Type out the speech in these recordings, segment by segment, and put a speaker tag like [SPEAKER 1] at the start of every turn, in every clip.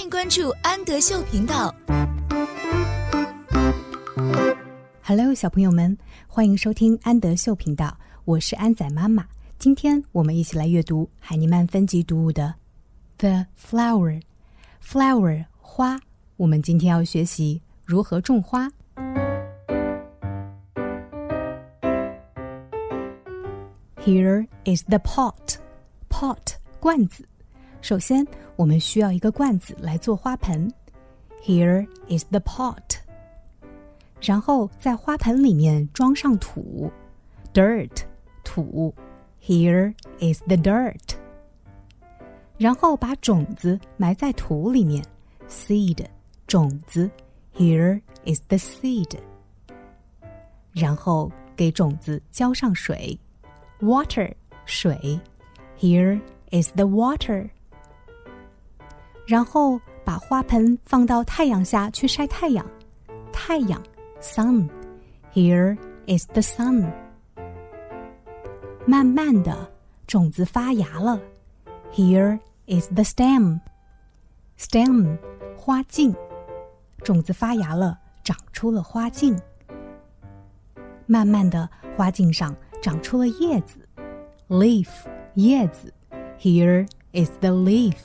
[SPEAKER 1] 欢迎关注安德秀频道。
[SPEAKER 2] Hello，小朋友们，欢迎收听安德秀频道，我是安仔妈妈。今天我们一起来阅读海尼曼分级读物的《The Flower》，Flower 花。我们今天要学习如何种花。Here is the pot. Pot 罐子。首先，我们需要一个罐子来做花盆。Here is the pot. 然后在花盆里面装上土，dirt 土。Here is the dirt. 然后把种子埋在土里面，seed 种子。Here is the seed. 然后给种子浇上水。water 水，Here is the water。 然后把花盆放到太阳下去晒太阳，太阳 sun，Here is the sun。慢慢的，种子发芽了，Here is the stem，stem 花茎，种子发芽了，长出了花茎。慢慢的，花茎上。长出了叶子，leaf 叶子，Here is the leaf。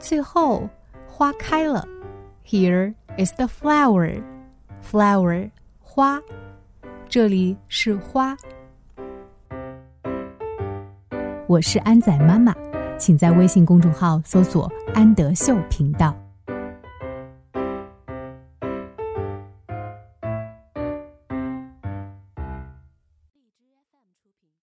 [SPEAKER 2] 最后花开了，Here is the flower，flower 花，这里是花。我是安仔妈妈，请在微信公众号搜索“安德秀频道”。